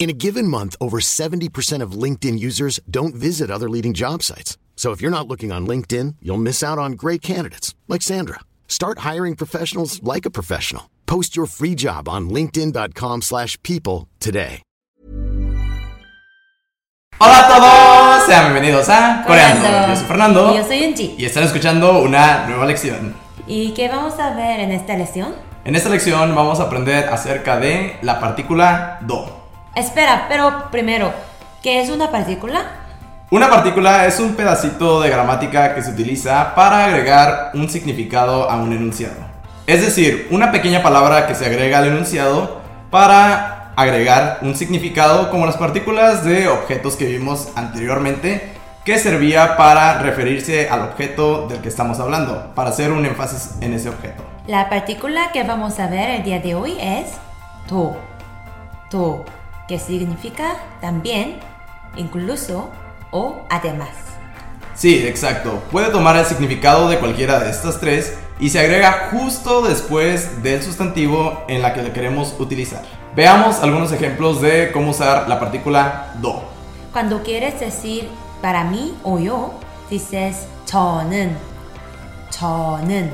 In a given month, over 70% of LinkedIn users don't visit other leading job sites. So if you're not looking on LinkedIn, you'll miss out on great candidates like Sandra. Start hiring professionals like a professional. Post your free job on linkedin.com/people slash people today. Hola a todos, sean bienvenidos a Coreando. Yo soy Fernando Y yo soy Yunji. y están escuchando una nueva lección. ¿Y qué vamos a ver en esta lección? En esta lección vamos a aprender acerca de la partícula do. Espera, pero primero, ¿qué es una partícula? Una partícula es un pedacito de gramática que se utiliza para agregar un significado a un enunciado. Es decir, una pequeña palabra que se agrega al enunciado para agregar un significado como las partículas de objetos que vimos anteriormente que servía para referirse al objeto del que estamos hablando, para hacer un énfasis en ese objeto. La partícula que vamos a ver el día de hoy es do. Do, que significa también, incluso o además. Sí, exacto. Puede tomar el significado de cualquiera de estas tres y se agrega justo después del sustantivo en la que le queremos utilizar. Veamos algunos ejemplos de cómo usar la partícula do. Cuando quieres decir para mí o yo, dices 저는, 저는.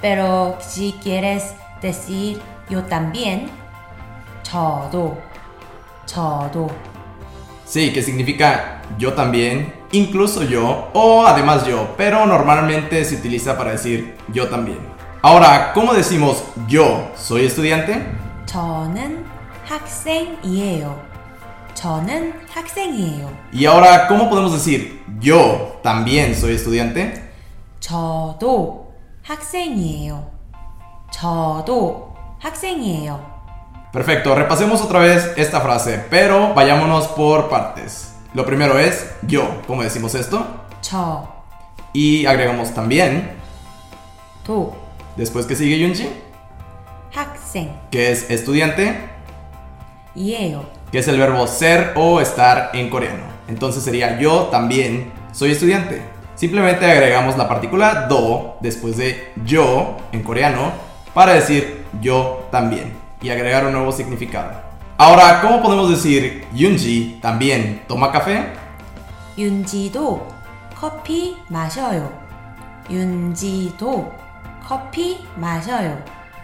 Pero si quieres decir yo también, 저도, 저도. Sí, que significa yo también, incluso yo o además yo, pero normalmente se utiliza para decir yo también. Ahora, ¿cómo decimos yo soy estudiante? 저는 학생이에요. 저는 학생이에요. Y ahora, ¿cómo podemos decir yo también soy estudiante? 저도 학생이에요. 저도 학생이에요. Perfecto, repasemos otra vez esta frase, pero vayámonos por partes. Lo primero es yo, ¿cómo decimos esto? Cho. Y agregamos también. Tú. Después que sigue Yunji. Haksen. Que es estudiante. Yeo. Que es el verbo ser o estar en coreano. Entonces sería yo también soy estudiante. Simplemente agregamos la partícula do después de yo en coreano para decir yo también y agregar un nuevo significado. Ahora, ¿cómo podemos decir Yunji también toma café? 윤지도 커피 마셔요. 윤지도 커피 마셔요.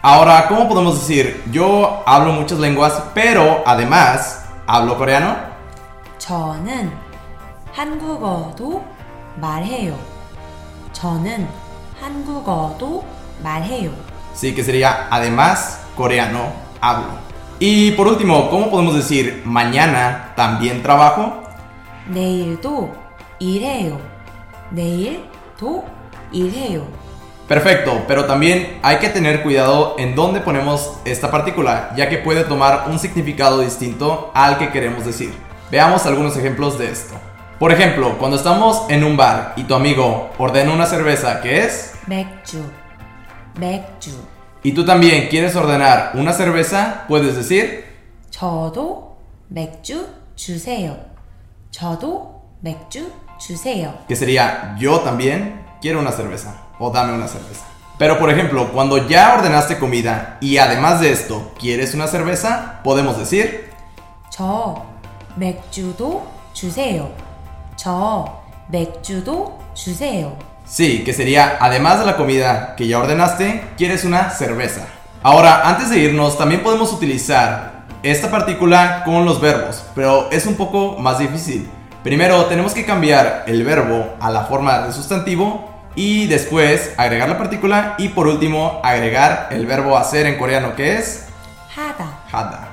Ahora, ¿cómo podemos decir yo hablo muchas lenguas, pero además hablo coreano? 저는 한국어도 말해요. 저는 한국어도 말해요. Sí, que sería además coreano hablo. Y por último, ¿cómo podemos decir mañana también trabajo? 내일도 일해요. 내일도 일해요. Perfecto, pero también hay que tener cuidado en dónde ponemos esta partícula, ya que puede tomar un significado distinto al que queremos decir. Veamos algunos ejemplos de esto. Por ejemplo, cuando estamos en un bar y tu amigo ordena una cerveza que es, 맥주, 맥주. y tú también quieres ordenar una cerveza, puedes decir, 저도 맥주 주세요. 저도 맥주 주세요. que sería yo también quiero una cerveza o dame una cerveza. Pero por ejemplo, cuando ya ordenaste comida y además de esto quieres una cerveza, podemos decir, 저 맥주도 주세요. 저 맥주도 주세요. Sí, que sería, además de la comida que ya ordenaste, quieres una cerveza. Ahora, antes de irnos, también podemos utilizar esta partícula con los verbos, pero es un poco más difícil. Primero, tenemos que cambiar el verbo a la forma de sustantivo y después agregar la partícula y por último agregar el verbo hacer en coreano que es 하다. hada.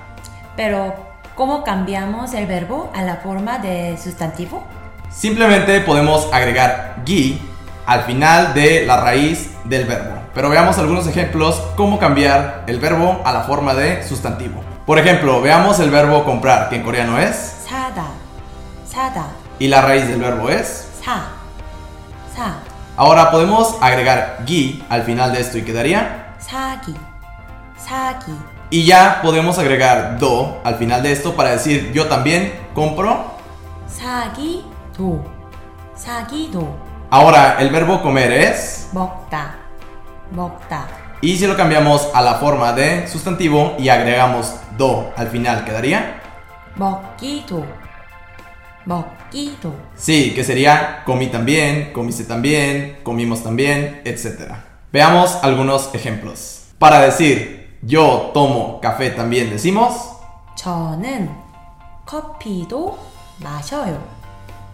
Pero, ¿cómo cambiamos el verbo a la forma de sustantivo? Simplemente podemos agregar gi al final de la raíz del verbo. Pero veamos algunos ejemplos cómo cambiar el verbo a la forma de sustantivo. Por ejemplo, veamos el verbo comprar, que en coreano es sada. Sada. Y la raíz del verbo es sa. Sa. Ahora podemos agregar gi al final de esto y quedaría sagi. Y ya podemos agregar do al final de esto para decir yo también compro sagi do. Do. Ahora el verbo comer es. 먹다, 먹다, Y si lo cambiamos a la forma de sustantivo y agregamos do al final, ¿quedaría? 먹기도, 먹기도, Sí, que sería comí también, comiste también, comimos también, etc. Veamos algunos ejemplos. Para decir yo tomo café también decimos. 저는 커피도 마셔요.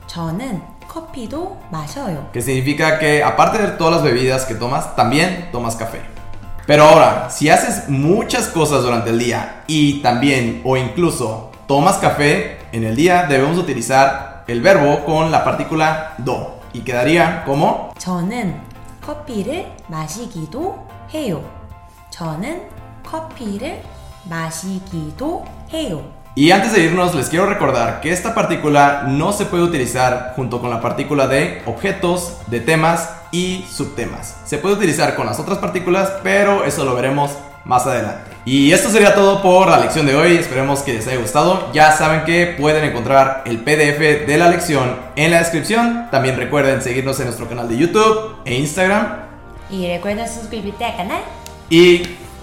저는 커피도 마셔요. que significa que aparte de todas las bebidas que tomas, también tomas café. Pero ahora, si haces muchas cosas durante el día y también o incluso tomas café en el día, debemos utilizar el verbo con la partícula do y quedaría como 저는 커피를 마시기도 해요. 저는 커피를 마시기도 해요. Y antes de irnos, les quiero recordar que esta partícula no se puede utilizar junto con la partícula de objetos, de temas y subtemas. Se puede utilizar con las otras partículas, pero eso lo veremos más adelante. Y esto sería todo por la lección de hoy. Esperemos que les haya gustado. Ya saben que pueden encontrar el PDF de la lección en la descripción. También recuerden seguirnos en nuestro canal de YouTube e Instagram Y recuerda suscribirte al canal. y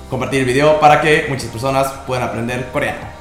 compartir el video para que muchas personas puedan aprender coreano.